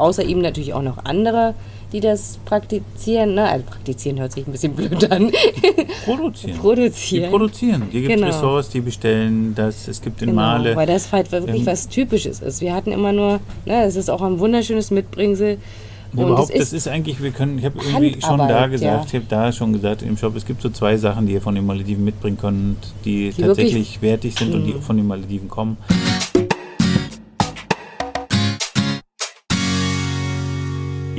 außer ihm natürlich auch noch andere, die das praktizieren. Ne? Also praktizieren hört sich ein bisschen blöd an. Produzieren. Produzieren. Die produzieren. Hier gibt es Genau. Ressorts, die bestellen das. Es gibt in Genau, Male. weil das halt wirklich Ähm, was Typisches ist. Wir hatten immer nur, ne, es ist auch ein wunderschönes Mitbringsel. Und überhaupt, es das ist, ist eigentlich, wir können, ich habe irgendwie schon da gesagt, ja. ich habe da schon gesagt im Shop, es gibt so zwei Sachen, die ihr von den Malediven mitbringen könnt, die, Die tatsächlich wertig sind und die Mhm. von den Malediven kommen.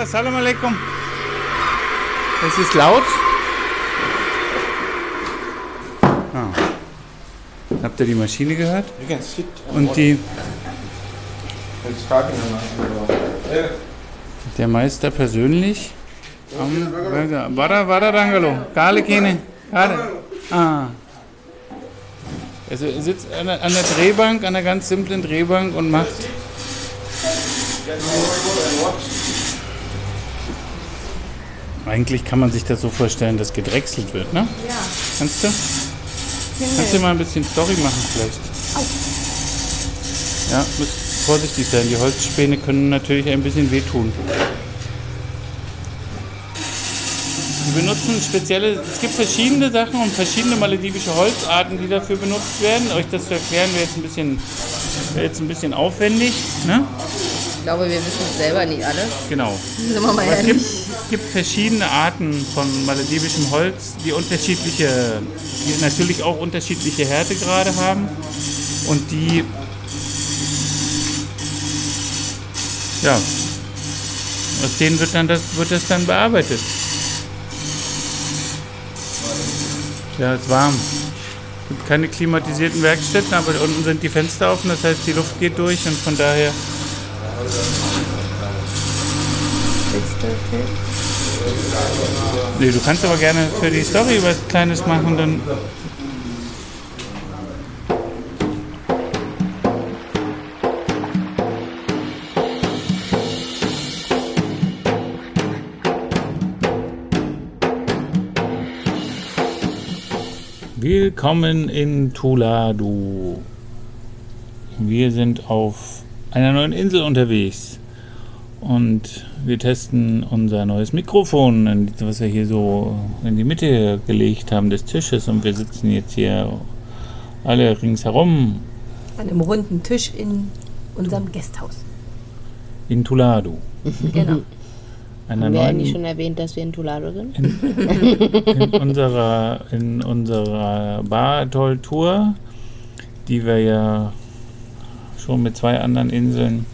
Assalamu alaikum. Es ist laut. Ah. Habt ihr die Maschine gehört? You can sit and Und die, der Meister persönlich. Bara, bara, Rangalo. Kale Kene. Ah. Also er sitzt an der, an der Drehbank, an einer ganz simplen Drehbank und macht. Eigentlich kann man sich das so vorstellen, dass gedrechselt wird, ne? Ja. Kannst du? Kannst du mal ein bisschen Story machen vielleicht? Ja, müsst vorsichtig sein. Die Holzspäne können natürlich ein bisschen wehtun. Wir benutzen spezielle, es gibt verschiedene Sachen und verschiedene maledivische Holzarten, die dafür benutzt werden. Euch das zu erklären wäre jetzt ein bisschen, jetzt ein bisschen aufwendig. Ne? Ich glaube, wir wissen es selber nicht alle. Genau. Sind wir mal Aber es gibt, ehrlich. gibt verschiedene Arten von maledivischem Holz, die unterschiedliche, die natürlich auch unterschiedliche Härtegrade haben und die ja, aus denen wird dann das, wird das dann bearbeitet. Ja, es ist warm. Es gibt keine klimatisierten Werkstätten, aber unten sind die Fenster offen, das heißt die Luft geht durch und von daher Nee, du kannst aber gerne für die Story was Kleines machen, dann. Willkommen in Tuladu. Wir sind auf einer neuen Insel unterwegs. Und wir testen unser neues Mikrofon, was wir hier so in die Mitte gelegt haben des Tisches. Und wir sitzen jetzt hier alle ringsherum An einem runden Tisch in unserem Gasthaus. in Tuladu. Genau. Einer Haben wir eigentlich schon erwähnt, dass wir in Tulado sind? in unserer, in unserer Bar-Toll-Tour, die wir ja schon mit zwei anderen Inseln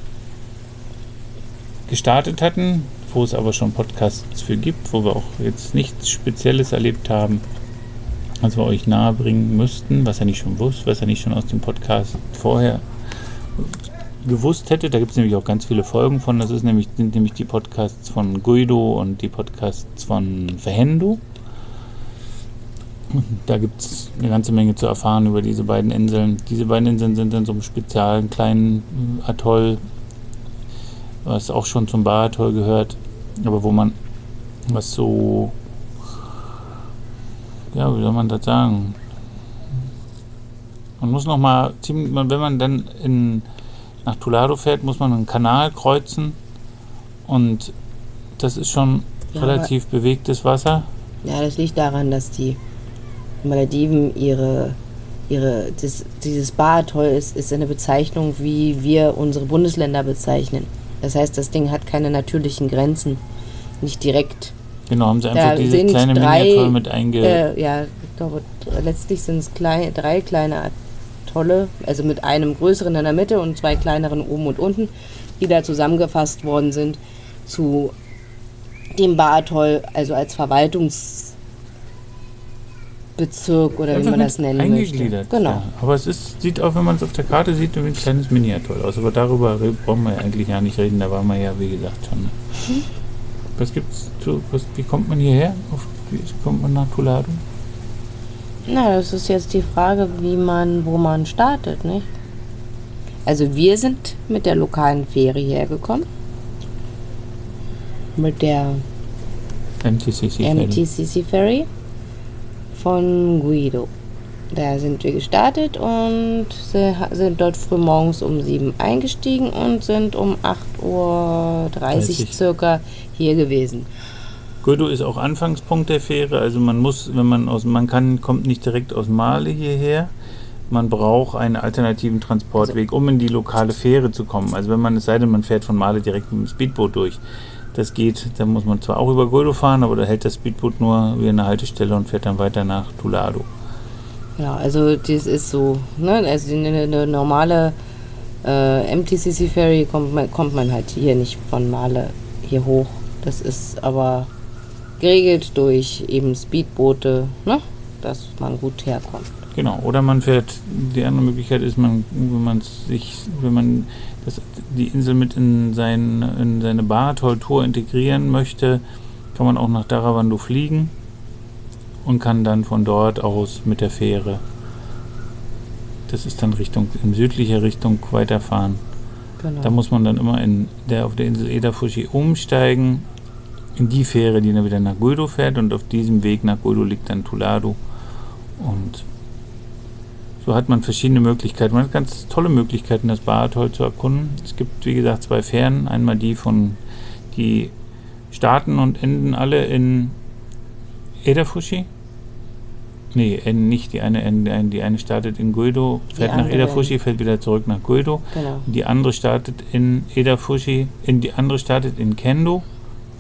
gestartet hatten, wo es aber schon Podcasts für gibt, wo wir auch jetzt nichts Spezielles erlebt haben, was wir euch nahebringen müssten, was ihr nicht schon wusst, was ihr nicht schon aus dem Podcast vorher gewusst hättet. Da gibt es nämlich auch ganz viele Folgen von. Das ist nämlich, sind nämlich die Podcasts von Guido und die Podcasts von Verhendo. Da gibt es eine ganze Menge zu erfahren über diese beiden Inseln. Diese beiden Inseln sind in so einem speziellen kleinen äh, Atoll, was auch schon zum Bar-Atoll gehört, aber wo man was so, ja, wie soll man das sagen? Man muss noch mal ziemlich, man- wenn man dann in, nach Tulado fährt, muss man einen Kanal kreuzen und das ist schon Ja, relativ bewegtes Wasser. Ja, das liegt daran, dass die Malediven ihre, ihre das, dieses Bar-Atoll ist, ist eine Bezeichnung, wie wir unsere Bundesländer bezeichnen. Das heißt, das Ding hat keine natürlichen Grenzen. Nicht direkt. Genau, haben sie einfach Da dieses sind kleine drei, mit einge... Äh, ja, ich glaube, letztlich sind es klei drei kleine Atolle, also mit einem größeren in der Mitte und zwei kleineren oben und unten, die da zusammengefasst worden sind, zu dem Baratoll, also als Verwaltungsbezirk oder wie Einfach man das nennen möchte. eingegliedert. Genau. Ja. Aber es ist, sieht auch, wenn man es auf der Karte sieht, wie ein kleines Mini-Atoll aus. Aber darüber brauchen wir ja eigentlich ja nicht reden, da waren wir ja, wie gesagt, schon. Mhm. Was gibt's zu, was, wie kommt man hierher? Auf, wie kommt man nach Tuladu? Na, das ist jetzt die Frage, wie man, wo man startet, nicht? Also wir sind mit der lokalen Fähre hergekommen. Mit der MTCC. Ferry. MTCC Ferry von Guido. Da sind wir gestartet und sind dort früh morgens um 7 eingestiegen und sind um 8.30 Uhr 30. circa hier gewesen. Guido ist auch Anfangspunkt der Fähre, also man muss, wenn man aus, man kann, kommt nicht direkt aus Male hierher. Man braucht einen alternativen Transportweg, um in die lokale Fähre zu kommen. Also wenn man es sei denn, man fährt von Male direkt mit dem Speedboot durch. Das geht, da muss man zwar auch über Guido fahren, aber da hält das Speedboot nur wie eine Haltestelle und fährt dann weiter nach Tulado. Ja, also das ist so, ne? Also eine, eine normale äh, MTCC Ferry kommt man, kommt man halt hier nicht von Male hier hoch. Das ist aber geregelt durch eben Speedboote, ne? Dass man gut herkommt. Genau, oder man fährt, die andere Möglichkeit ist, man, wenn man sich, wenn man das, die Insel mit in, sein, in seine Baratoll-Tour integrieren möchte, kann man auch nach Daravando fliegen und kann dann von dort aus mit der Fähre, das ist dann Richtung, in südlicher Richtung weiterfahren. Genau. Da muss man dann immer in der, auf der Insel Edafushi umsteigen, in die Fähre, die dann wieder nach Guido fährt und auf diesem Weg nach Guido liegt dann Tuladu. Und so hat man verschiedene Möglichkeiten. Man hat ganz tolle Möglichkeiten, das Baratoll zu erkunden. Es gibt, wie gesagt, zwei Fähren. Einmal die von, die starten und enden alle in Edafushi. Nee, nicht die eine, die eine startet in Guido, fährt nach Edafushi, fährt wieder zurück nach Guido. genau. Die andere startet in Edafushi, in die andere startet in Kendo,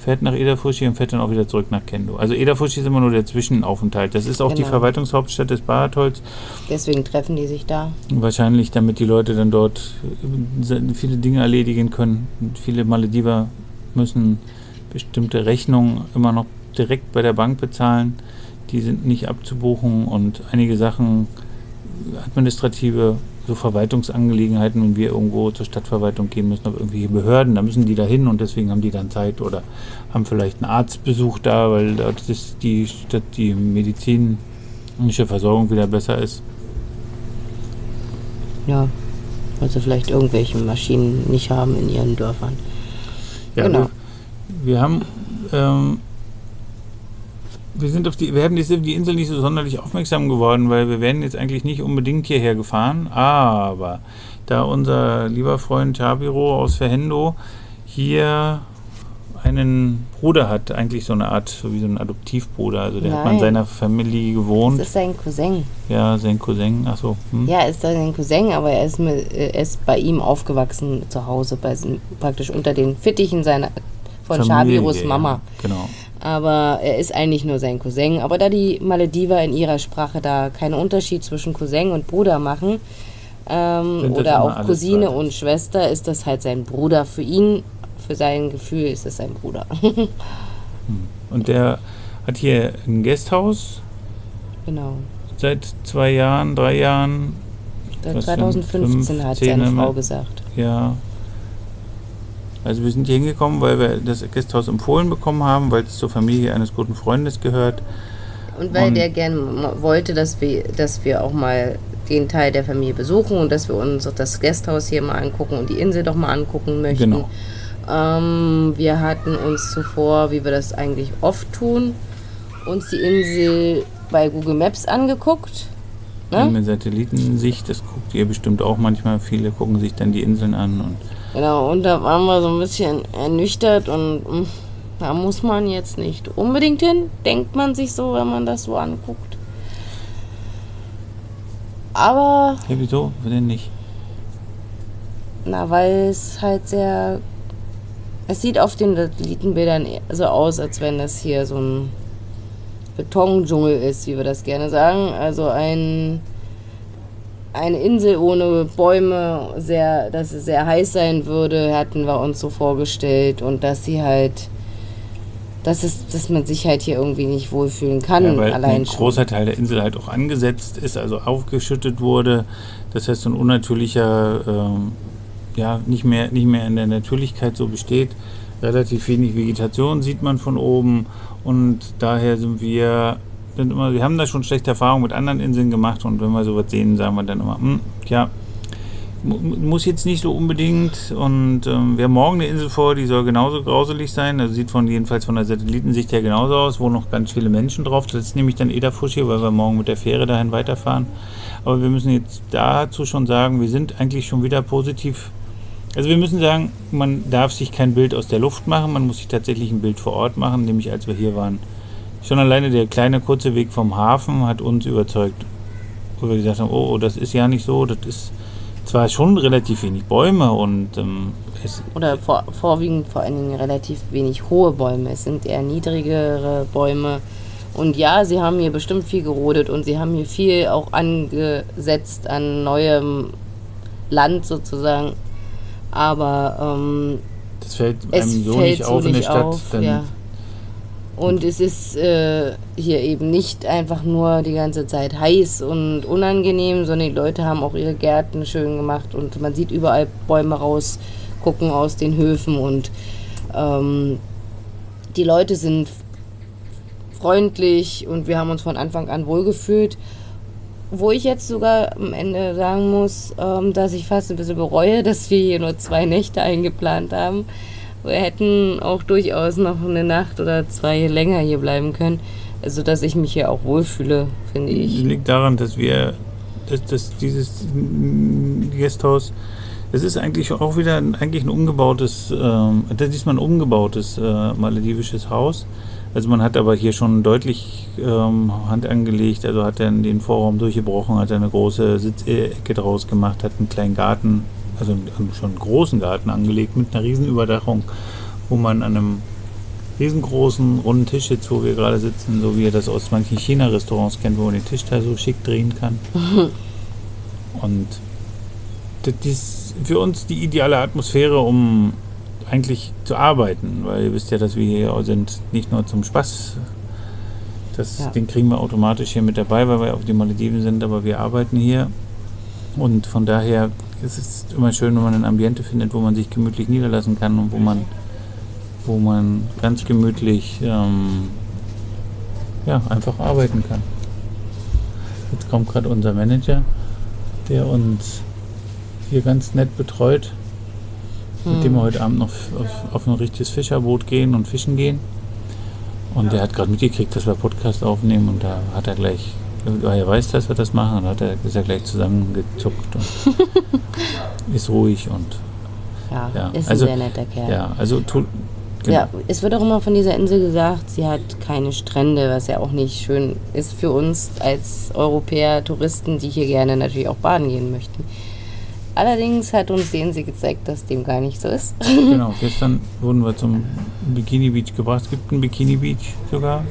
fährt nach Edafushi und fährt dann auch wieder zurück nach Kendo. Also Edafushi ist immer nur der Zwischenaufenthalt. Das ist auch die Genau. Verwaltungshauptstadt des Baratolls. Deswegen treffen die sich da. Wahrscheinlich, damit die Leute dann dort äh, viele Dinge erledigen können. Und viele Malediver müssen bestimmte Rechnungen immer noch direkt bei der Bank bezahlen. Die sind nicht abzubuchen und einige Sachen, administrative, so Verwaltungsangelegenheiten, wenn wir irgendwo zur Stadtverwaltung gehen müssen, auf irgendwelche Behörden, da müssen die da hin und deswegen haben die dann Zeit oder haben vielleicht einen Arztbesuch da, weil dort ist die Stadt die medizinische Versorgung wieder besser ist. Ja. Weil sie vielleicht irgendwelche Maschinen nicht haben in ihren Dörfern. Ja, Genau. wir, wir haben, ähm, wir sind auf die, wir haben die, die Insel nicht so sonderlich aufmerksam geworden, weil wir wären jetzt eigentlich nicht unbedingt hierher gefahren, aber da unser lieber Freund Tabiro aus Verhendo hier einen Bruder hat, eigentlich so eine Art, so wie so ein Adoptivbruder, also der hat mal in Nein. seiner Familie gewohnt, Das ist sein Cousin. ja, sein Cousin, achso, hm? Ja, ist sein Cousin, aber er ist, mit, er ist bei ihm aufgewachsen zu Hause, bei, praktisch unter den Fittichen seiner von Familie, Shabiros ja, Mama. Genau. Aber er ist eigentlich nur sein Cousin. Aber da die Malediver in ihrer Sprache da keinen Unterschied zwischen Cousin und Bruder machen, ähm, oder auch Cousine und Schwester, ist das halt sein Bruder. Für ihn, für sein Gefühl ist es sein Bruder. Und der hat hier ein Gasthaus genau. seit zwei Jahren, drei Jahren, Seit Das sind 2015 hat 15 seine Frau gesagt. Ja. Also wir sind hier hingekommen, weil wir das Gasthaus empfohlen bekommen haben, weil es zur Familie eines guten Freundes gehört. Und weil Und- der gerne wollte, dass wir, dass wir auch mal den Teil der Familie besuchen und dass wir uns auch das Gasthaus hier mal angucken und die Insel doch mal angucken möchten. Genau. Ähm, wir hatten uns zuvor, wie wir das eigentlich oft tun, uns die Insel bei Google Maps angeguckt. Ne? Mit Satellitensicht, das guckt ihr bestimmt auch manchmal. Viele gucken sich dann die Inseln an und Genau, und da waren wir so ein bisschen ernüchtert und mm, da muss man jetzt nicht unbedingt hin, denkt man sich so, wenn man das so anguckt. Aber ja, wieso? Denn nicht? Na, weil es halt sehr. Es sieht auf den Satellitenbildern so aus, als wenn das hier so ein Betondschungel ist, wie wir das gerne sagen. Also ein. Eine Insel ohne Bäume, sehr, dass es sehr heiß sein würde, hatten wir uns so vorgestellt und dass sie halt, dass es, dass man sich halt hier irgendwie nicht wohlfühlen kann, Ja, weil allein ein schon. großer Teil der Insel halt auch angesetzt ist, also aufgeschüttet wurde. Das heißt, so ein unnatürlicher, ähm, ja, nicht mehr, nicht mehr in der Natürlichkeit so besteht. Relativ wenig Vegetation sieht man von oben und daher sind wir, sind immer, wir haben da schon schlechte Erfahrungen mit anderen Inseln gemacht und wenn wir sowas sehen, sagen wir dann immer, hm, ja, mu- muss jetzt nicht so unbedingt und ähm, wir haben morgen eine Insel vor, die soll genauso grauselig sein. Also sieht von jedenfalls von der Satellitensicht her genauso aus, wo noch ganz viele Menschen drauf. Das ist nämlich dann Ederfusch hier, weil wir morgen mit der Fähre dahin weiterfahren. Aber wir müssen jetzt dazu schon sagen, wir sind eigentlich schon wieder positiv. Also wir müssen sagen, man darf sich kein Bild aus der Luft machen, man muss sich tatsächlich ein Bild vor Ort machen, nämlich als wir hier waren. Schon alleine der kleine kurze Weg vom Hafen hat uns überzeugt, wo wir gesagt haben, oh, oh, das ist ja nicht so, das ist zwar schon relativ wenig Bäume und ähm, es, Oder vor, vorwiegend vor allen Dingen relativ wenig hohe Bäume. Es sind eher niedrigere Bäume. Und ja, sie haben hier bestimmt viel gerodet und sie haben hier viel auch angesetzt an neuem Land sozusagen. Aber ähm, das fällt einem so fällt nicht so auf in der Stadt. auf. dann, ja. Und es ist äh, hier eben nicht einfach nur die ganze Zeit heiß und unangenehm, sondern die Leute haben auch ihre Gärten schön gemacht und man sieht überall Bäume rausgucken aus den Höfen und ähm, die Leute sind freundlich und wir haben uns von Anfang an wohlgefühlt. Wo ich jetzt sogar am Ende sagen muss, ähm, dass ich fast ein bisschen bereue, dass wir hier nur zwei Nächte eingeplant haben. Wir hätten auch durchaus noch eine Nacht oder zwei länger hier bleiben können. Also, dass ich mich hier auch wohlfühle, finde Das ich. liegt daran, dass wir, dass, dass dieses Gasthaus, das ist eigentlich auch wieder ein, eigentlich ein umgebautes, ähm, das ist mal ein umgebautes äh, maledivisches Haus. Also man hat aber hier schon deutlich ähm, Hand angelegt, also hat dann den Vorraum durchgebrochen, hat eine große Sitzecke draus gemacht, hat einen kleinen Garten, also einen, schon einen großen Garten angelegt mit einer riesen Überdachung, wo man an einem riesengroßen runden Tisch jetzt, wo wir gerade sitzen, so wie ihr das aus manchen China-Restaurants kennt, wo man den Tisch da so schick drehen kann. Und das ist für uns die ideale Atmosphäre, um eigentlich zu arbeiten, weil ihr wisst ja, dass wir hier sind nicht nur zum Spaß. Das, Ja. Den kriegen wir automatisch hier mit dabei, weil wir auf den Malediven sind, aber wir arbeiten hier. Und von daher ist es immer schön, wenn man ein Ambiente findet, wo man sich gemütlich niederlassen kann und wo man, wo man ganz gemütlich ähm, ja, einfach arbeiten kann. Jetzt kommt gerade unser Manager, der uns hier ganz nett betreut, mit dem wir heute Abend noch auf, auf ein richtiges Fischerboot gehen und fischen gehen. Und der hat gerade mitgekriegt, dass wir Podcast aufnehmen und da hat er gleich, er weiß, dass wir das machen, und hat er, ist er gleich zusammengezuckt und ist ruhig und Ja, Ja, ist also- ein sehr netter Kerl. ja, also tu, genau. Ja, es wird auch immer von dieser Insel gesagt, sie hat keine Strände, was ja auch nicht schön ist für uns als Europäer, Touristen, die hier gerne natürlich auch baden gehen möchten. Allerdings hat uns die Insel gezeigt, dass dem gar nicht so ist. Genau, gestern wurden wir zum Bikini Beach gebracht. Es gibt einen Bikini Beach sogar,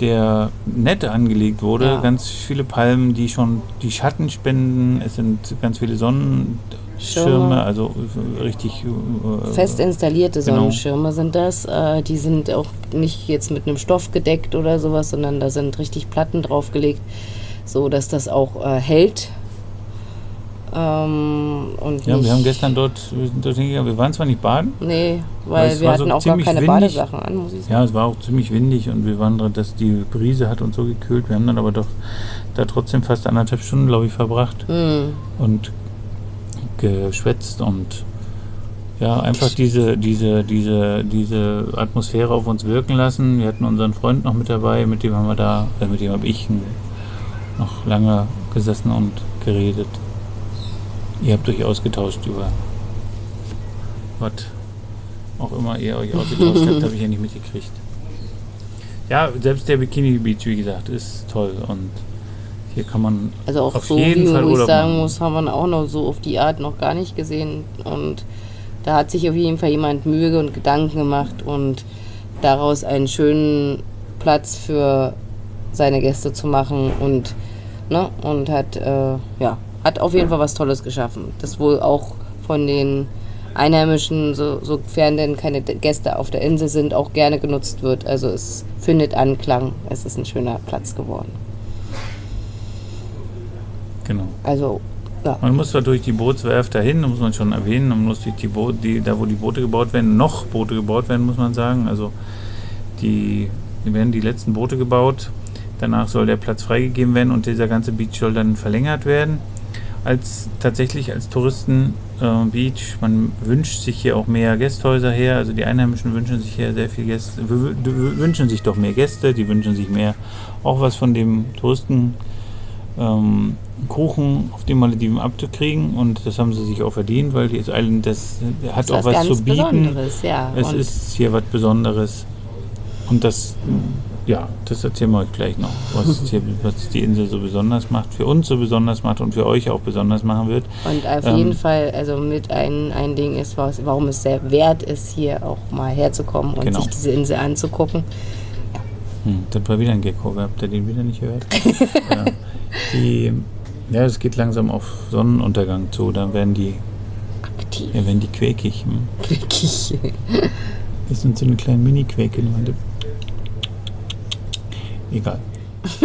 der nett angelegt wurde. Ja. Ganz viele Palmen, die schon die Schatten spenden. Es sind ganz viele Sonnenschirme, Schirme. also äh, richtig äh, Fest installierte Genau. Sonnenschirme sind das. Äh, die sind auch nicht jetzt mit einem Stoff gedeckt oder sowas, sondern da sind richtig Platten draufgelegt, so dass das auch äh, hält. Ähm, und Ja, wir haben gestern dort, wir sind dort hingegangen. Wir waren zwar nicht baden, Nee, Weil weil wir war so hatten auch gar keine windig. Badesachen an, muss ich sagen. ja, es war auch ziemlich windig und wir waren dran, dass die Brise hat uns so gekühlt. Wir haben dann aber doch da trotzdem fast anderthalb Stunden, glaube ich, verbracht. Hm. und geschwätzt und ja, einfach diese, diese, diese, diese Atmosphäre auf uns wirken lassen. Wir hatten unseren Freund noch mit dabei, mit dem haben wir da, äh, mit dem habe ich noch lange gesessen und geredet. Ihr habt euch ausgetauscht über was auch immer ihr euch ausgetauscht habt, habe ich ja nicht mitgekriegt. Ja, selbst der Bikini Beach, wie gesagt, ist toll und hier kann man Also auch Auf so, jeden wie Fall wo ich sagen machen. muss, haben wir auch noch so auf die Art noch gar nicht gesehen. Und da hat sich auf jeden Fall jemand Mühe und Gedanken gemacht und daraus einen schönen Platz für seine Gäste zu machen und, ne, und hat, äh, ja, hat auf jeden Fall was Tolles geschaffen. Das wohl auch von den Einheimischen, so, sofern denn keine Gäste auf der Insel sind, auch gerne genutzt wird. Also es findet Anklang. Es ist ein schöner Platz geworden. Genau. Also, ja. Man muss da durch die Bootswerft dahin, muss man schon erwähnen. Man muss durch die Boote, die, da wo die Boote gebaut werden, noch Boote gebaut werden, muss man sagen. Also die, die werden die letzten Boote gebaut. Danach soll der Platz freigegeben werden und dieser ganze Beach soll dann verlängert werden. Als tatsächlich als Touristen äh, Beach. Man wünscht sich hier auch mehr Gästhäuser her. Also die Einheimischen wünschen sich hier sehr viel Gäste, wünschen sich doch mehr Gäste. Die wünschen sich mehr auch was von dem Touristen ähm, Kuchen auf den Malediven abzukriegen und das haben sie sich auch verdient, weil die Island das hat Das auch was ganz zu bieten. Ja. Es ist hier was Besonderes und das ja, das erzählen wir euch gleich noch, was, hier, was die Insel so besonders macht, für uns so besonders macht und für euch auch besonders machen wird. Und auf Ähm, jeden Fall, also mit ein, ein Ding ist, was, warum es sehr wert ist, hier auch mal herzukommen und Genau. sich diese Insel anzugucken. Hm, das war wieder ein Gecko, habt ihr den wieder nicht gehört? ja. Die, ja, es geht langsam auf Sonnenuntergang zu, dann werden die, Aktiv. ja, werden die quäkig. Hm. Wirklich. Das sind so eine kleine Mini-Quäke. Leute. Egal.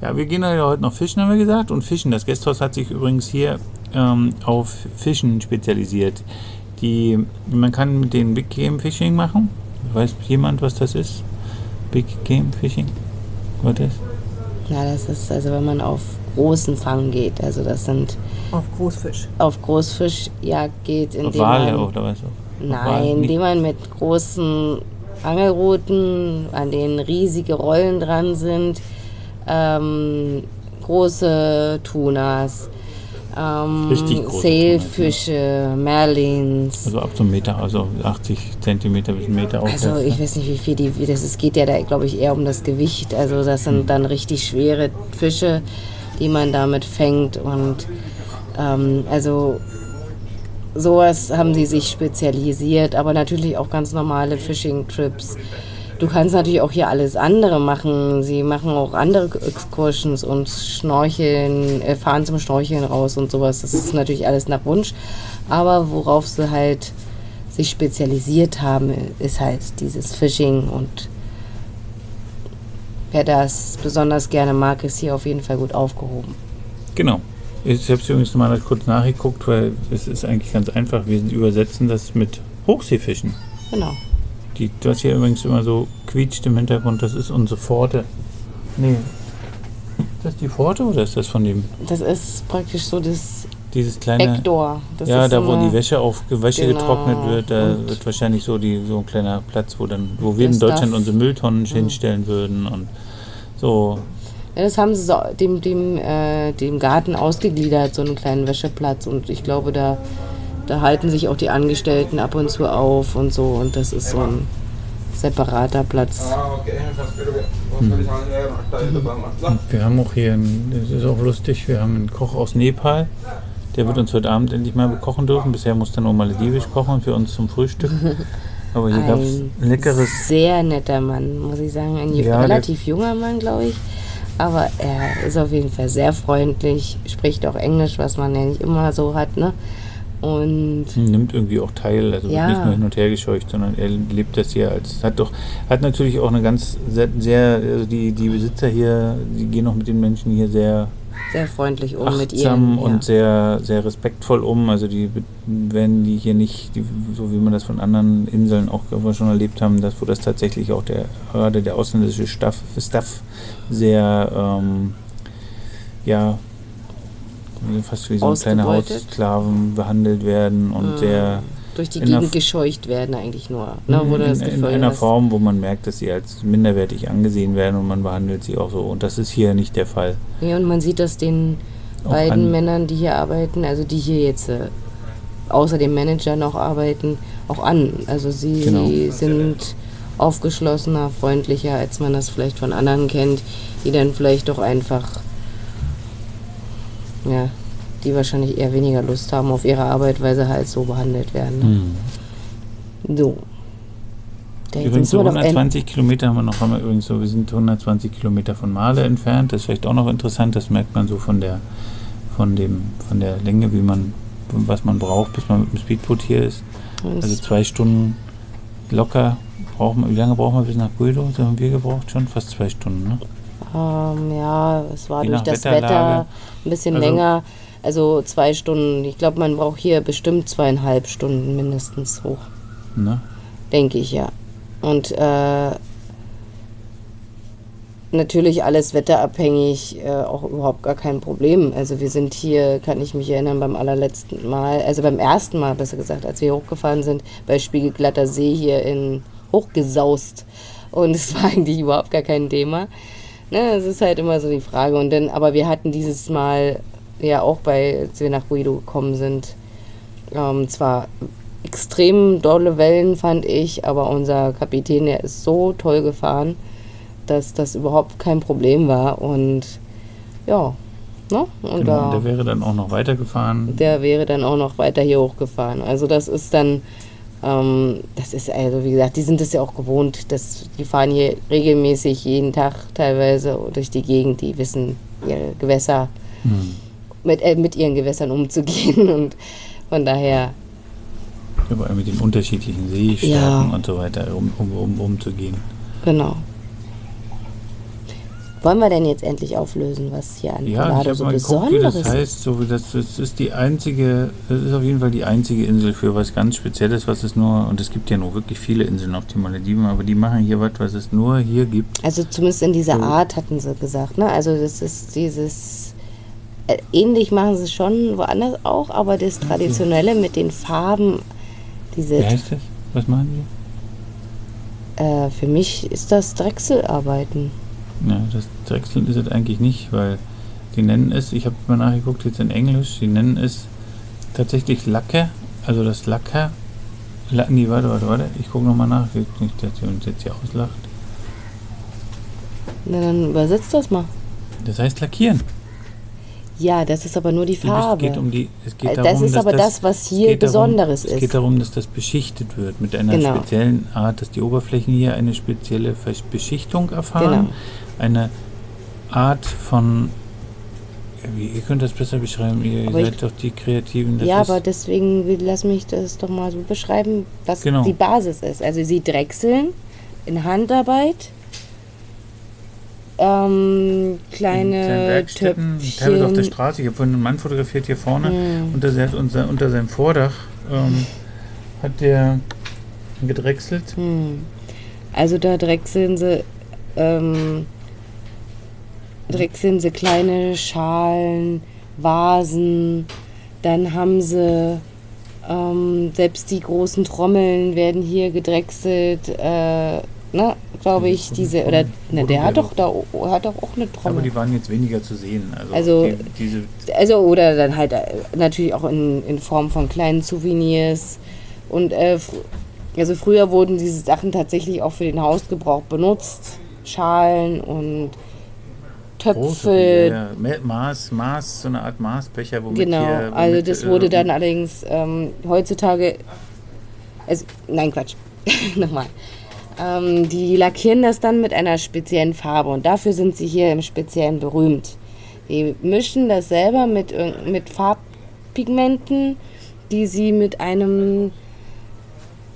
ja, wir gehen ja heute noch fischen, haben wir gesagt. Und Fischen. Das Gasthaus hat sich übrigens hier ähm, auf Fischen spezialisiert. Die, man kann mit denen Big Game Fishing machen. Weiß jemand, was das ist? Big Game Fishing? Was ist? Ja, das ist also, wenn man auf großen Fang geht. Also das sind Auf Großfisch. auf Großfischjagd geht, indem Wale man, oder was auch? Nein, indem man mit großen Angelruten, an denen riesige Rollen dran sind, ähm, große Tunas, ähm, Richtig große Merlins. Also ab so einem Meter, also 80 Zentimeter bis Meter aufwärts. Also ich ne? weiß nicht, wie viel die, wie das es geht ja da, glaube ich, eher um das Gewicht. Also das sind dann richtig schwere Fische, die man damit fängt und ähm, also sowas haben sie sich spezialisiert, aber natürlich auch ganz normale Fishing-Trips. Du kannst natürlich auch hier alles andere machen. Sie machen auch andere Excursions und Schnorcheln, äh, fahren zum Schnorcheln raus und sowas. Das ist natürlich alles nach Wunsch. Aber worauf sie halt sich spezialisiert haben, ist halt dieses Fishing und wer das besonders gerne mag, ist hier auf jeden Fall gut aufgehoben. Genau. Ich habe es übrigens mal kurz nachgeguckt, weil es ist eigentlich ganz einfach. Wir übersetzen das mit Hochseefischen. Genau. Die, was hier übrigens immer so quietscht im Hintergrund, das ist unsere Pforte. Nee. Ist das die Pforte oder ist das von dem, Das ist praktisch so das dieses kleine... Backdoor. Das ja, ist da so wo eine- die Wäsche auf Wäsche Genau. getrocknet wird, da Und- wird wahrscheinlich so die so ein kleiner Platz, wo dann wo wir Das in Deutschland darf- unsere Mülltonnen hinstellen würden und so. Ja, das haben sie so dem, dem, äh, dem Garten ausgegliedert, so einen kleinen Wäscheplatz. Und ich glaube, da, da halten sich auch die Angestellten ab und zu auf und so. Und das ist so ein separater Platz. Ah, lo podemos hacer. Und wir haben auch hier, einen, das ist auch lustig, wir haben einen Koch aus Nepal. Der wird uns heute Abend endlich mal bekochen dürfen. Bisher musste er nur maledivisch kochen für uns zum Frühstück. Aber hier gab es Ein leckeres. sehr netter Mann, muss ich sagen. Ein Ja, relativ junger Mann, glaube ich. Aber er ist auf jeden Fall sehr freundlich, spricht auch Englisch, was man ja nicht immer so hat. Ne? Und Nimmt irgendwie auch teil, also Ja. wird nicht nur hin und her gescheucht, sondern er lebt das hier als. Hat doch, hat natürlich auch eine ganz sehr, sehr also die, die Besitzer hier, die gehen auch mit den Menschen hier sehr sehr freundlich um mit achtsam ihren. und sehr, sehr respektvoll um. Also die werden die hier nicht, die, so wie man das von anderen Inseln auch schon erlebt haben, dass, wo das tatsächlich auch der gerade der ausländische Staff, Staff sehr ähm, ja fast wie so ein kleine. Haussklaven behandelt werden und Ja. sehr durch die in Gegend gescheucht werden eigentlich nur. Ne, in, in, einer hast. Form, wo man merkt, dass sie als minderwertig angesehen werden und man behandelt sie auch so. Und das ist hier nicht der Fall. Ja, und man sieht das den Auch beiden Männern, die hier arbeiten, also die hier jetzt äh, außer dem Manager noch arbeiten, auch an. Also sie Genau. sind aufgeschlossener, freundlicher, als man das vielleicht von anderen kennt, die dann vielleicht doch einfach, ja, die wahrscheinlich eher weniger Lust haben auf ihre Arbeit, weil sie halt so behandelt werden. Ne? Hm. So. denke, Übrigens, so müssen wir doch end- 120 Kilometer haben wir noch, wir übrigens so, wir sind 120 Kilometer von Male entfernt. Das ist vielleicht auch noch interessant, das merkt man so von der, von dem, von der Länge, wie man, was man braucht, bis man mit dem Speedboot hier ist. Also zwei Stunden locker brauchen wir, wie lange brauchen wir bis nach Guido? So haben wir gebraucht schon? Fast zwei Stunden, ne? Ähm, ja, es war Je durch das Wetterlage. Wetter ein bisschen Also- länger. Also zwei Stunden. Ich glaube, man braucht hier bestimmt zweieinhalb Stunden mindestens hoch. ne? Denke ich, ja. Und äh, natürlich alles wetterabhängig, äh, auch überhaupt gar kein Problem. Also wir sind hier, kann ich mich erinnern, beim allerletzten Mal, also beim ersten Mal besser gesagt, als wir hochgefahren sind, bei Spiegelglatter See hier in hochgesaust. Und es war eigentlich überhaupt gar kein Thema. Ne, es ist halt immer so die Frage. Und dann, aber wir hatten dieses Mal ja auch bei, als wir nach Guido gekommen sind, ähm, zwar extrem dolle Wellen, fand ich, aber unser Kapitän, der ist so toll gefahren, dass das überhaupt kein Problem war. Und ja, ne? Und Genau, da, der wäre dann auch noch weitergefahren. der wäre dann auch noch weiter hier hochgefahren. Also das ist dann, ähm, das ist also wie gesagt, die sind es ja auch gewohnt, dass die fahren hier regelmäßig jeden Tag teilweise durch die Gegend, die wissen ihre Gewässer Hm. Mit, äh, mit ihren Gewässern umzugehen und von daher Überall mit den unterschiedlichen Seestärken Ja. und so weiter um, um, um, umzugehen. Genau. Wollen wir denn jetzt endlich auflösen, was hier an Ja, habe so mal geguckt, das ist? heißt. So das, das ist die einzige, das ist auf jeden Fall die einzige Insel für was ganz Spezielles, was es nur, und es gibt ja nur wirklich viele Inseln auf den Malediven, aber die machen hier was, was es nur hier gibt. Also zumindest in dieser So. Art hatten sie gesagt, ne? Also das ist dieses ähnlich machen sie es schon woanders auch, aber das traditionelle mit den Farben, diese Wie heißt das? Was machen äh, für mich ist das Drechselarbeiten. die? Ja, das Drechseln ist es eigentlich nicht, weil die nennen es, ich habe mal nachgeguckt, jetzt in Englisch, die nennen es tatsächlich Lacke, also das Lacker. La, nee, warte, warte, warte, ich gucke nochmal nach, nicht, dass ihr uns jetzt hier auslacht. Na, dann übersetzt das mal. Das heißt lackieren. Ja, das ist aber nur die Farbe. geht um die, es geht Äh, darum, das ist dass aber das, was hier geht darum- Besonderes Es ist. geht darum, dass das beschichtet wird mit einer Genau. speziellen Art, dass die Oberflächen hier eine spezielle Beschichtung erfahren. Genau. Eine Art von. Ihr könnt das besser beschreiben, ihr Aber ich- seid doch die Kreativen. Das ja, ist, aber deswegen lass mich das doch mal so beschreiben, was Genau. die Basis ist. Also sie drechseln in Handarbeit, ähm, in kleine Töpfchen. teilweise auf der Straße. Ich habe vorhin einen Mann fotografiert hier vorne. Mhm. Unter, unter, unter seinem Vordach ähm, hat der gedrechselt. Hm. Also da drechseln sie, ähm, drechseln sie kleine Schalen, Vasen, dann haben sie ähm, selbst die großen Trommeln werden hier gedrechselt, äh, ne, glaube ich, diese, oder, ne, der hat doch, da, hat doch auch eine Aber Trommel. die waren jetzt weniger zu sehen. Also, Also- die, diese Also, oder dann halt äh, natürlich auch in, in Form von kleinen Souvenirs. Und äh, fr also früher wurden diese Sachen tatsächlich auch für den Hausgebrauch benutzt. Schalen und Töpfe. ja, Ma- Maß, Maß, so eine Art Maßbecher, womit Genau, hier, womit, also das äh, wurde dann allerdings ähm, heutzutage, also, nein Quatsch, nochmal. Ähm, die lackieren das dann mit einer speziellen Farbe und dafür sind sie hier im Speziellen berühmt. Die mischen das selber mit, mit Farbpigmenten, die sie mit einem,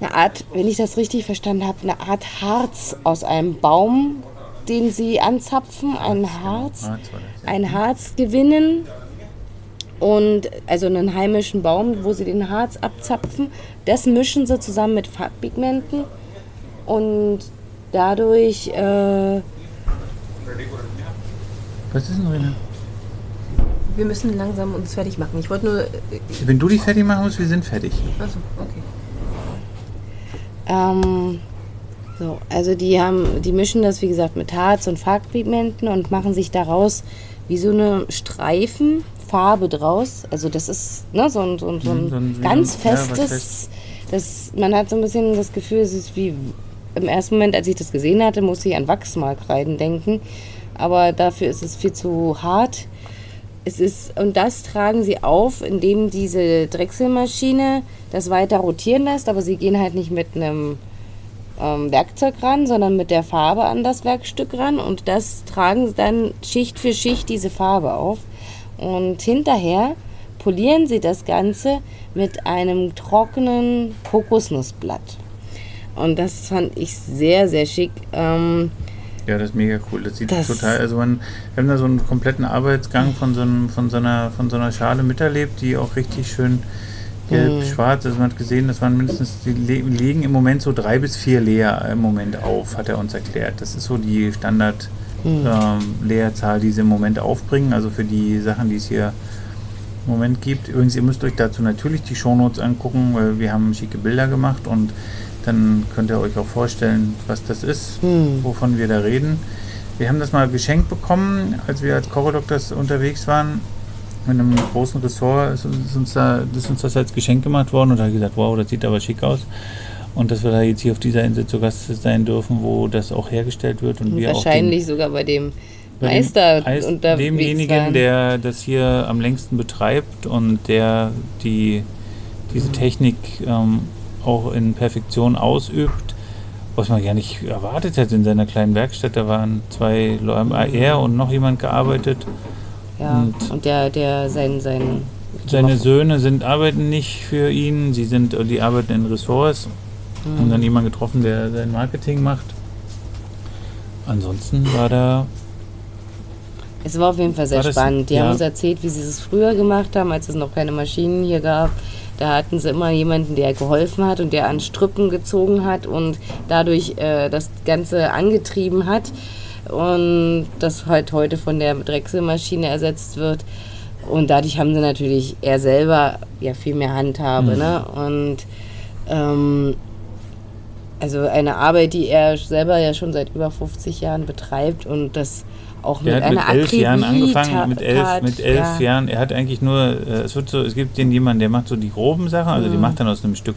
eine Art, wenn ich das richtig verstanden habe, eine Art Harz aus einem Baum, den sie anzapfen, ein Harz ja. ein Harz gewinnen und also einen heimischen Baum, wo sie den Harz abzapfen. Das mischen sie zusammen mit Farbpigmenten und dadurch äh, Was ist denn, Rena? Wir müssen langsam uns fertig machen. Ich wollte nur. äh, Wenn du dich fertig machen musst, wir sind fertig. Achso, okay. ähm, so, also die haben, die mischen das wie gesagt mit Harz und Farbpigmenten und machen sich daraus wie so eine Streifen Farbe draus. Also das ist ne, so ein, so ein, so ein Mhm, so ein- ganz ein- ja, festes. fest. das, man hat so ein bisschen das Gefühl, es ist wie im ersten Moment, als ich das gesehen hatte, musste ich an Wachsmalkreiden denken. Aber dafür ist es viel zu hart. Es ist, und das tragen sie auf, indem diese Drechselmaschine das weiter rotieren lässt, aber sie gehen halt nicht mit einem ähm, Werkzeug ran, sondern mit der Farbe an das Werkstück ran und das tragen sie dann Schicht für Schicht diese Farbe auf. Und hinterher polieren sie das Ganze mit einem trockenen Kokosnussblatt. Und das fand ich sehr, sehr schick. Ähm, Ja, das ist mega cool. Das sieht Das- total, also man, wir haben da so einen kompletten Arbeitsgang von so, einem, von, so einer, von so einer Schale miterlebt, die auch richtig schön gelb-schwarz, also man hat gesehen, das waren mindestens, die le legen im Moment so drei bis vier Leer im Moment auf, hat er uns erklärt. Das ist so die Standard ähm, Leerzahl, die sie im Moment aufbringen, also für die Sachen, die es hier im Moment gibt. Übrigens, ihr müsst euch dazu natürlich die Shownotes angucken, weil wir haben schicke Bilder gemacht und dann könnt ihr euch auch vorstellen, was das ist, wovon wir da reden. Wir haben das mal geschenkt bekommen, als wir als Chorodoctors unterwegs waren. Mit einem großen Ressort ist, uns da, ist uns das als Geschenk gemacht worden und da habe gesagt, wow, das sieht aber schick aus. Und dass wir da jetzt hier auf dieser Insel zu Gast sein dürfen, wo das auch hergestellt wird und wir auch den, wahrscheinlich sogar bei dem bei dem Meister unterwegs demjenigen, waren. der das hier am längsten betreibt und der die, diese Technik ähm, auch in Perfektion ausübt, was man ja nicht erwartet hätte in seiner kleinen Werkstatt. Da waren zwei Leute, er und noch jemand gearbeitet. ja, und- und der, der sein, sein Seine Söhne sind, arbeiten nicht für ihn, sie sind, die arbeiten in Ressorts. Und dann jemand getroffen, der sein Marketing macht. Ansonsten war da Es war auf jeden Fall sehr War das- spannend. Die ja. haben uns erzählt, wie sie es früher gemacht haben, als es noch keine Maschinen hier gab. Da hatten sie immer jemanden, der geholfen hat und der an Strüppen gezogen hat und dadurch äh, das Ganze angetrieben hat. Und das halt heute von der Drechselmaschine ersetzt wird. Und dadurch haben sie natürlich er selber ja viel mehr Handhabe. Mhm. Ne? Und ähm, also eine Arbeit, die er selber ja schon seit über 50 Jahren betreibt und das auch mit hat mit einer elf Jahren angefangen, mit elf, tat, mit elf ja. Jahren. Er hat eigentlich nur, äh, es wird so, es gibt den jemanden, der macht so die groben Sachen, also die Mhm. macht dann aus einem Stück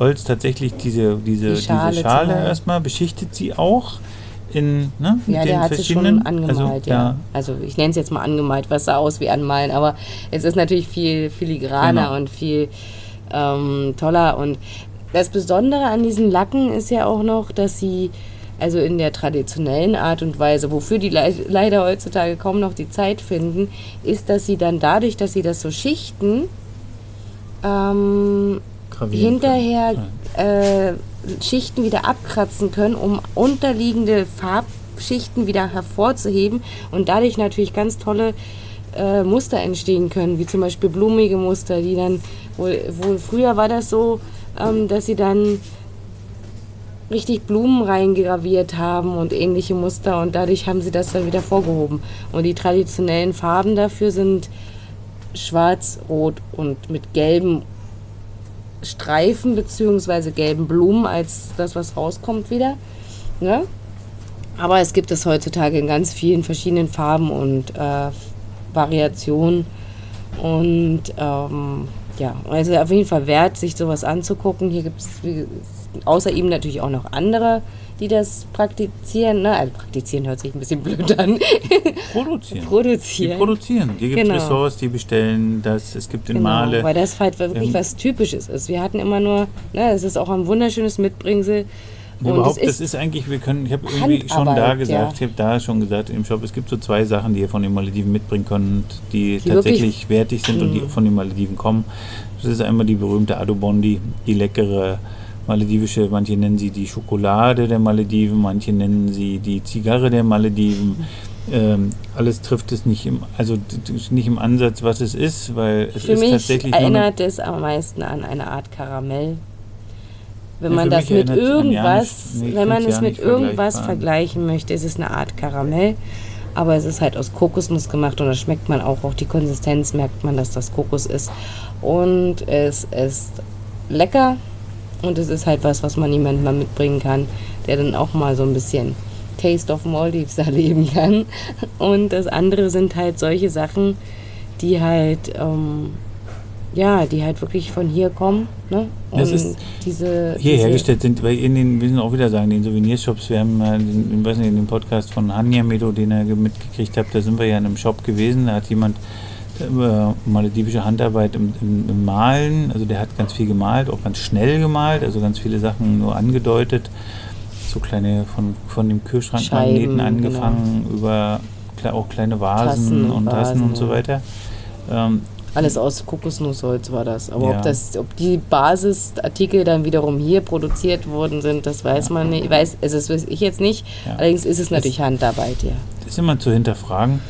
Holz tatsächlich diese, diese, Die Schale diese Schale erstmal, beschichtet sie auch in, ne, Ja, den der hat sie schon verschiedenen, angemalt, also, ja. Also ich nenne es jetzt mal angemalt, was sah aus wie anmalen, aber es ist natürlich viel filigraner Genau. und viel ähm, toller. Und das Besondere an diesen Lacken ist ja auch noch, dass sie also in der traditionellen Art und Weise, wofür die lei- leider heutzutage kaum noch die Zeit finden, ist, dass sie dann dadurch, dass sie das so schichten, ähm, hinterher äh, Schichten wieder abkratzen können, um unterliegende Farbschichten wieder hervorzuheben und dadurch natürlich ganz tolle äh, Muster entstehen können, wie zum Beispiel blumige Muster, die dann, wohl, wohl früher war das so, ähm, dass sie dann richtig Blumen reingraviert haben und ähnliche Muster und dadurch haben sie das dann wieder vorgehoben. Und die traditionellen Farben dafür sind schwarz, rot und mit gelben Streifen beziehungsweise gelben Blumen als das, was rauskommt wieder. Ne? Aber es gibt es heutzutage in ganz vielen verschiedenen Farben und äh, Variationen. Und ähm, ja, also auf jeden Fall wert, sich sowas anzugucken. Hier gibt es außer ihm natürlich auch noch andere, die das praktizieren. Ne? Also praktizieren hört sich ein bisschen blöd an. Produzieren. Die Produzieren. produzieren. Hier gibt es Genau. Ressorts, die bestellen das. Es gibt in Genau, Male. weil das halt wirklich Ähm, was Typisches ist. Wir hatten immer nur, ne, es ist auch ein wunderschönes Mitbringsel. Ja, überhaupt, es das ist eigentlich, wir können, ich habe irgendwie schon da gesagt, ja. ich habe da schon gesagt im Shop, es gibt so zwei Sachen, die ihr von den Malediven mitbringen könnt, die, Die tatsächlich wertig sind und die Mhm. von den Malediven kommen. Das ist einmal die berühmte Adobondi, die leckere maledivische, manche nennen sie die Schokolade der Malediven, manche nennen sie die Zigarre der Malediven. Ähm, alles trifft es nicht im, also nicht im Ansatz, was es ist, weil es Für ist mich tatsächlich erinnert es am meisten an eine Art Karamell. Wenn Ja, man das mit irgendwas, nicht- wenn man es mit irgendwas vergleichen möchte, ist es eine Art Karamell. Aber es ist halt aus Kokosnuss gemacht und das schmeckt man auch. Auch die Konsistenz merkt man, dass das Kokos ist. Und es ist lecker und es ist halt was, was man jemandem mal mitbringen kann, der dann auch mal so ein bisschen Taste of Maldives erleben kann. Und das andere sind halt solche Sachen, die halt, ähm, ja, die halt wirklich von hier kommen. Ne? Und Das ist diese, hier diese hergestellt sind, weil in den, wir müssen auch wieder sagen, den Souvenirshops, wir haben den, ich weiß nicht, in dem Podcast von Hanja Medo, den ihr ge- mitgekriegt habt, da sind wir ja in einem Shop gewesen, da hat jemand äh, maledivische Handarbeit im, im, im Malen, also der hat ganz viel gemalt, auch ganz schnell gemalt, also ganz viele Sachen nur angedeutet so kleine von, von dem Kühlschrank Scheiben, Magneten angefangen über kle- auch kleine Vasen Tassen und und Tassen Vasen, und so weiter. Ähm, Alles aus Kokosnussholz war das. Aber Ja. ob, das, ob die Basisartikel dann wiederum hier produziert worden sind, das weiß man nicht. Weiß, also das weiß ich jetzt nicht. Ja. Allerdings ist es natürlich Handarbeit, ja. ist immer zu hinterfragen,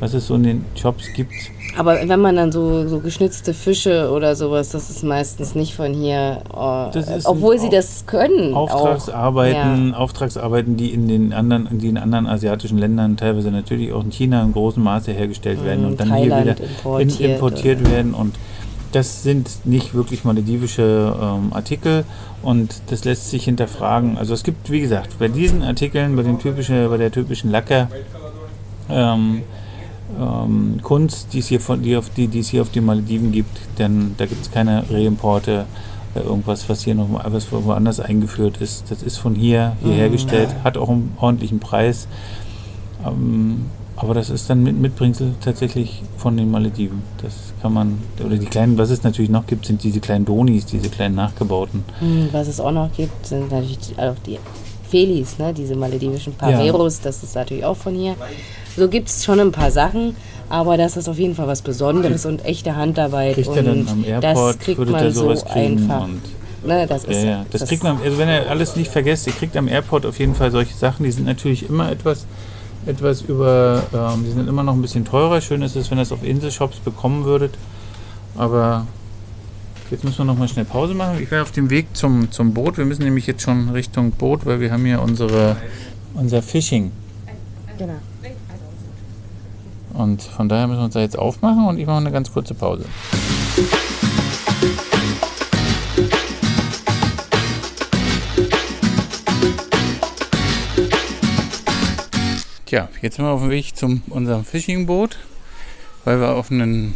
was es so in den Shops gibt. Aber wenn man dann so, so geschnitzte Fische oder sowas, das ist meistens nicht von hier. äh, obwohl sie das können. Auftragsarbeiten, Ja. Auftragsarbeiten, die in den anderen, die in anderen asiatischen Ländern, teilweise natürlich auch in China in großem Maße hergestellt werden Mhm, und dann Thailand hier wieder importiert in, importiert oder- werden und das sind nicht wirklich maledivische ähm, Artikel und das lässt sich hinterfragen. Also es gibt, wie gesagt, bei diesen Artikeln, bei, den typische, bei der typischen Lacker, ähm, ähm, Kunst, die es hier von, die auf die, die es hier auf den Malediven gibt, denn da gibt es keine Reimporte, äh, irgendwas, was hier noch was woanders eingeführt ist. Das ist von hier hier hergestellt, hat auch einen ordentlichen Preis. Ähm, aber das ist dann mit Mitbringsel tatsächlich von den Malediven. Das kann man, oder die kleinen, was es natürlich noch gibt, sind diese kleinen Donis, diese kleinen nachgebauten. Hm, Was es auch noch gibt, sind natürlich auch die Felis, ne? diese maledivischen Pareros, das ist natürlich auch von hier. So gibt es schon ein paar Sachen, aber das ist auf jeden Fall was Besonderes und echte Handarbeit. Kriegt und er dann am Airport, das kriegt man ihr sowas so kriegen einfach. und Ne, das Ja, ist, ja. Das, kriegt man, also wenn ihr alles nicht vergesst, ihr kriegt am Airport auf jeden Fall solche Sachen, die sind natürlich immer etwas, etwas über, ähm, die sind immer noch ein bisschen teurer. Schön ist es, wenn ihr es auf Inselshops bekommen würdet. Aber jetzt müssen wir noch mal schnell Pause machen. Ich wäre auf dem Weg zum, zum Boot. Wir müssen nämlich jetzt schon Richtung Boot, weil wir haben hier unsere, unser Fishing. Genau. Und von daher müssen wir uns da jetzt aufmachen und ich mache eine ganz kurze Pause. Tja, jetzt sind wir auf dem Weg zum unserem Fishingboot, weil wir auf einen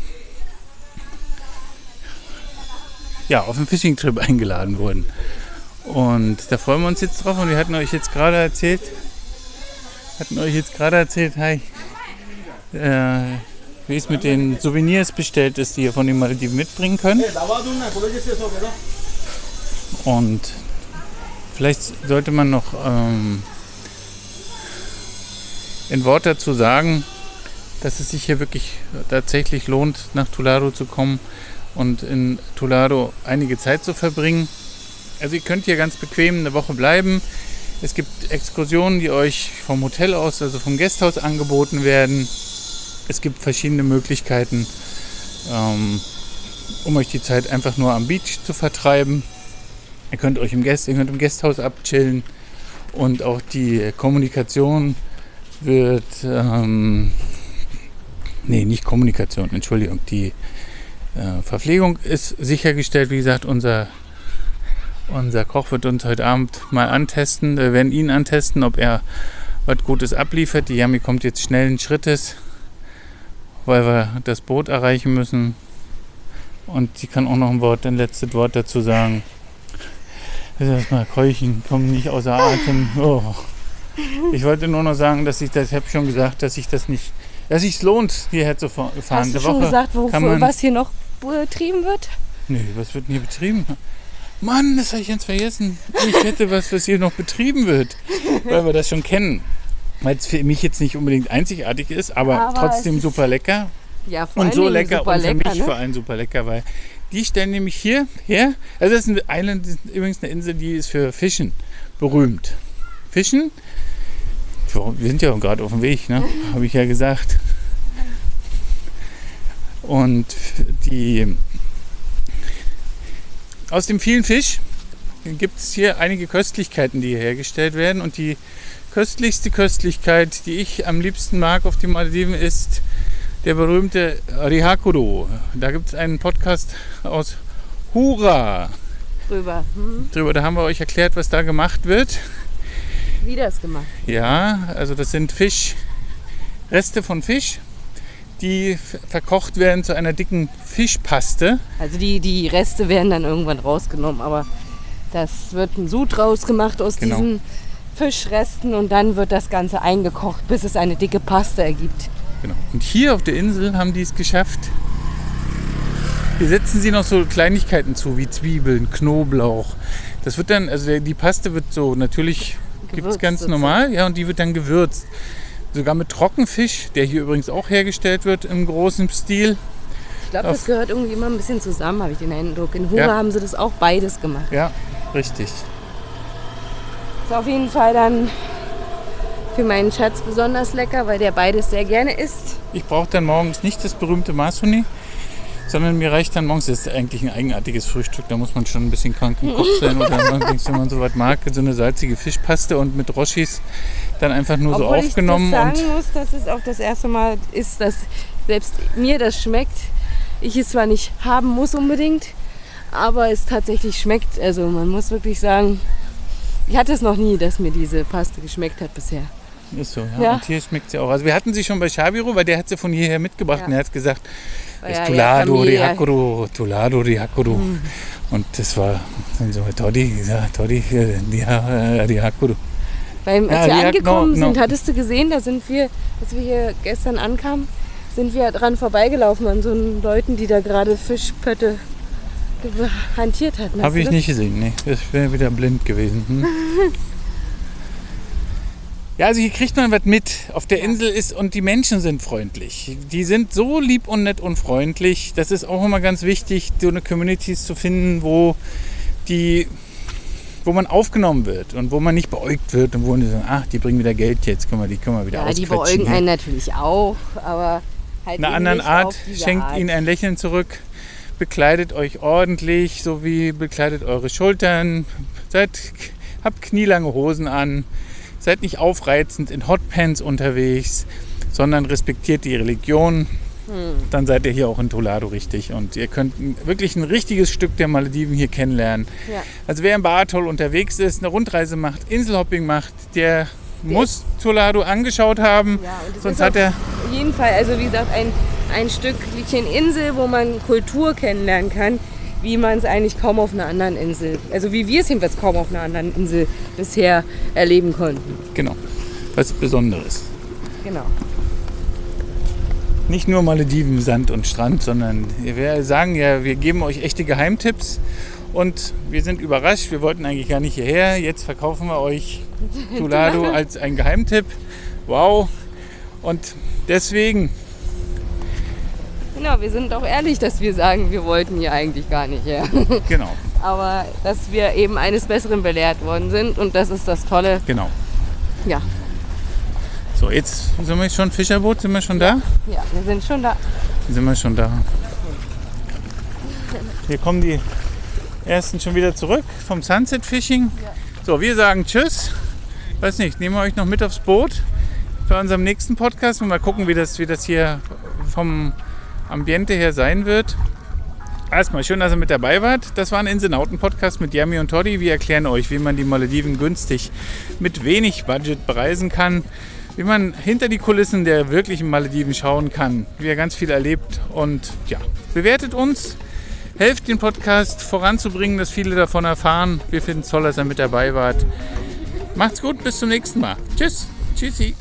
ja, auf einen Fishing-Trip eingeladen wurden. Und da freuen wir uns jetzt drauf und wir hatten euch jetzt gerade erzählt, hatten euch jetzt gerade erzählt, hi, äh, wie es mit den Souvenirs bestellt ist, die ihr von den Malediven mitbringen könnt. Und vielleicht sollte man noch ähm, ein Wort dazu sagen, dass es sich hier wirklich tatsächlich lohnt, nach Tularo zu kommen und in Tularo einige Zeit zu verbringen. Also ihr könnt hier ganz bequem eine Woche bleiben. Es gibt Exkursionen, die euch vom Hotel aus, also vom Gasthaus angeboten werden. Es gibt verschiedene Möglichkeiten, ähm, um euch die Zeit einfach nur am Beach zu vertreiben. Ihr könnt euch im, Gäst, ihr könnt im Gasthaus abchillen und auch die Kommunikation wird, ähm, nee, nicht Kommunikation, Entschuldigung, die äh, Verpflegung ist sichergestellt. Wie gesagt, unser, unser Koch wird uns heute Abend mal antesten. Wir werden ihn antesten, ob er was Gutes abliefert. Die Yami kommt jetzt schnellen Schrittes, weil wir das Boot erreichen müssen. Und sie kann auch noch ein Wort, ein letztes Wort dazu sagen. Also erstmal keuchen, kommen nicht außer Atem. Oh. Ich wollte nur noch sagen, dass ich das, ich habe schon gesagt, dass ich das nicht, dass sich lohnt, hierher zu fahren. Hast du schon Woche gesagt, wofür, man- was hier noch betrieben wird? Nö, was wird denn hier betrieben? Mann, das habe ich ganz vergessen. Ich hätte was, was hier noch betrieben wird, weil wir das schon kennen. Weil es für mich jetzt nicht unbedingt einzigartig ist, aber, Aber trotzdem super lecker. Ja, vor Und so Dingen lecker super und für lecker, mich ne? vor allem super lecker, weil die stellen nämlich hier her. Also das ist eine Island, das ist übrigens eine Insel, die ist für Fischen berühmt. Fischen? Wir sind ja gerade auf dem Weg, ne? Habe ich ja gesagt. Und die aus dem vielen Fisch gibt es hier einige Köstlichkeiten, die hier hergestellt werden. Und die köstlichste Köstlichkeit, die ich am liebsten mag auf den Malediven, ist der berühmte Rihakuro. Da gibt es einen Podcast aus Hura Drüber. Hm? drüber. Da haben wir euch erklärt, was da gemacht wird. Wie das gemacht? Ja, also das sind Fisch, Reste von Fisch, die verkocht werden zu einer dicken Fischpaste. Also die, die Reste werden dann irgendwann rausgenommen, aber das wird ein Sud rausgemacht aus Genau. diesen Fischresten und dann wird das Ganze eingekocht, bis es eine dicke Paste ergibt. Genau. Und hier auf der Insel haben die es geschafft. Hier setzen sie noch so Kleinigkeiten zu, wie Zwiebeln, Knoblauch. Das wird dann, also die Paste wird so natürlich gibt es ganz normal, ja, und die wird dann gewürzt. Sogar mit Trockenfisch, der hier übrigens auch hergestellt wird im großen Stil. Ich glaube, das gehört irgendwie immer ein bisschen zusammen, habe ich den Eindruck. In Hure Ja. haben sie das auch beides gemacht. Ja, richtig. Ist auf jeden Fall dann für meinen Schatz besonders lecker, weil der beides sehr gerne isst. Ich brauche dann morgens nicht das berühmte Masoni, sondern mir reicht dann morgens, das ist eigentlich ein eigenartiges Frühstück, da muss man schon ein bisschen krank im Kopf sein oder man, wenn man so was mag, so eine salzige Fischpaste und mit Roschis dann einfach nur so Obwohl aufgenommen ich das und sagen muss, dass es auch das erste Mal ist, dass selbst mir das schmeckt. Ich es zwar nicht haben muss unbedingt, aber es tatsächlich schmeckt. Also man muss wirklich sagen, ich hatte es noch nie, dass mir diese Paste geschmeckt hat bisher. ist so, ja. Ja. Und hier schmeckt sie auch. Also wir hatten sie schon bei Shabiro, weil der hat sie von hierher mitgebracht Ja. und er hat gesagt, Weil es ja, Tulado ja, di Familie- Hakuru, Tulado di Hakuru. Und das war dann so, Toddy, ja, Toddy, äh, die, äh. Weil als wir angekommen genau, sind, genau. hattest du gesehen, da sind wir, als wir hier gestern ankamen, sind wir dran vorbeigelaufen an so einen Leuten, die da gerade Fischpötte hantiert. Hast Habe ich das? nicht gesehen, nee. Ich wäre wieder blind gewesen. Hm? Ja, also hier kriegt man was mit. Auf der Insel ist und die Menschen sind freundlich. Die sind so lieb und nett und freundlich. Das ist auch immer ganz wichtig, so eine Communities zu finden, wo die wo man aufgenommen wird und wo man nicht beäugt wird und wo man sagt, ach, die bringen wieder Geld jetzt, können wir die können wir wieder Ja, die beäugen einen natürlich auch, aber halt einer eben anderen Art schenkt Art. ihnen ein Lächeln zurück, bekleidet euch ordentlich, sowie bekleidet eure Schultern, seid, habt knielange Hosen an, seid nicht aufreizend in Hotpants unterwegs, sondern respektiert die Religion. Hm. Dann seid ihr hier auch in Tolado richtig und ihr könnt wirklich ein richtiges Stück der Malediven hier kennenlernen. Ja. Also wer im Baatol unterwegs ist, eine Rundreise macht, Inselhopping macht, der muss Tolado angeschaut haben, Ja, sonst hat er auf jeden Fall, also wie gesagt, ein, ein Stückchen Insel, wo man Kultur kennenlernen kann, wie man es eigentlich kaum auf einer anderen Insel, also wie wir es jedenfalls kaum auf einer anderen Insel bisher erleben konnten. genau was Besonderes. Genau. Nicht nur Malediven, Sand und Strand, sondern wir sagen ja, wir geben euch echte Geheimtipps und wir sind überrascht. Wir wollten eigentlich gar nicht hierher. Jetzt verkaufen wir euch Tulado als ein Geheimtipp. Wow. Und deswegen, Genau, wir sind auch ehrlich, dass wir sagen, wir wollten hier eigentlich gar nicht her. genau, Aber dass wir eben eines Besseren belehrt worden sind und das ist das Tolle. genau. Ja, So, jetzt sind wir schon Fischerboot, sind wir schon da? ja, wir sind schon da. Sind wir schon da. Hier kommen die ersten schon wieder zurück vom Sunset Fishing. So, wir sagen Tschüss. Weiß nicht, nehmen wir euch noch mit aufs Boot für unserem nächsten Podcast und mal gucken, wie das, wie das hier vom Ambiente her sein wird. Erstmal schön, dass ihr mit dabei wart. Das war ein Inselnauten-Podcast mit Yami und Toddy. Wir erklären euch, wie man die Malediven günstig mit wenig Budget bereisen kann, wie man hinter die Kulissen der wirklichen Malediven schauen kann, wie er ganz viel erlebt. Und ja, bewertet uns, helft den Podcast voranzubringen, dass viele davon erfahren. Wir finden es toll, dass ihr mit dabei wart. Macht's gut, bis zum nächsten Mal. Tschüss. Tschüssi.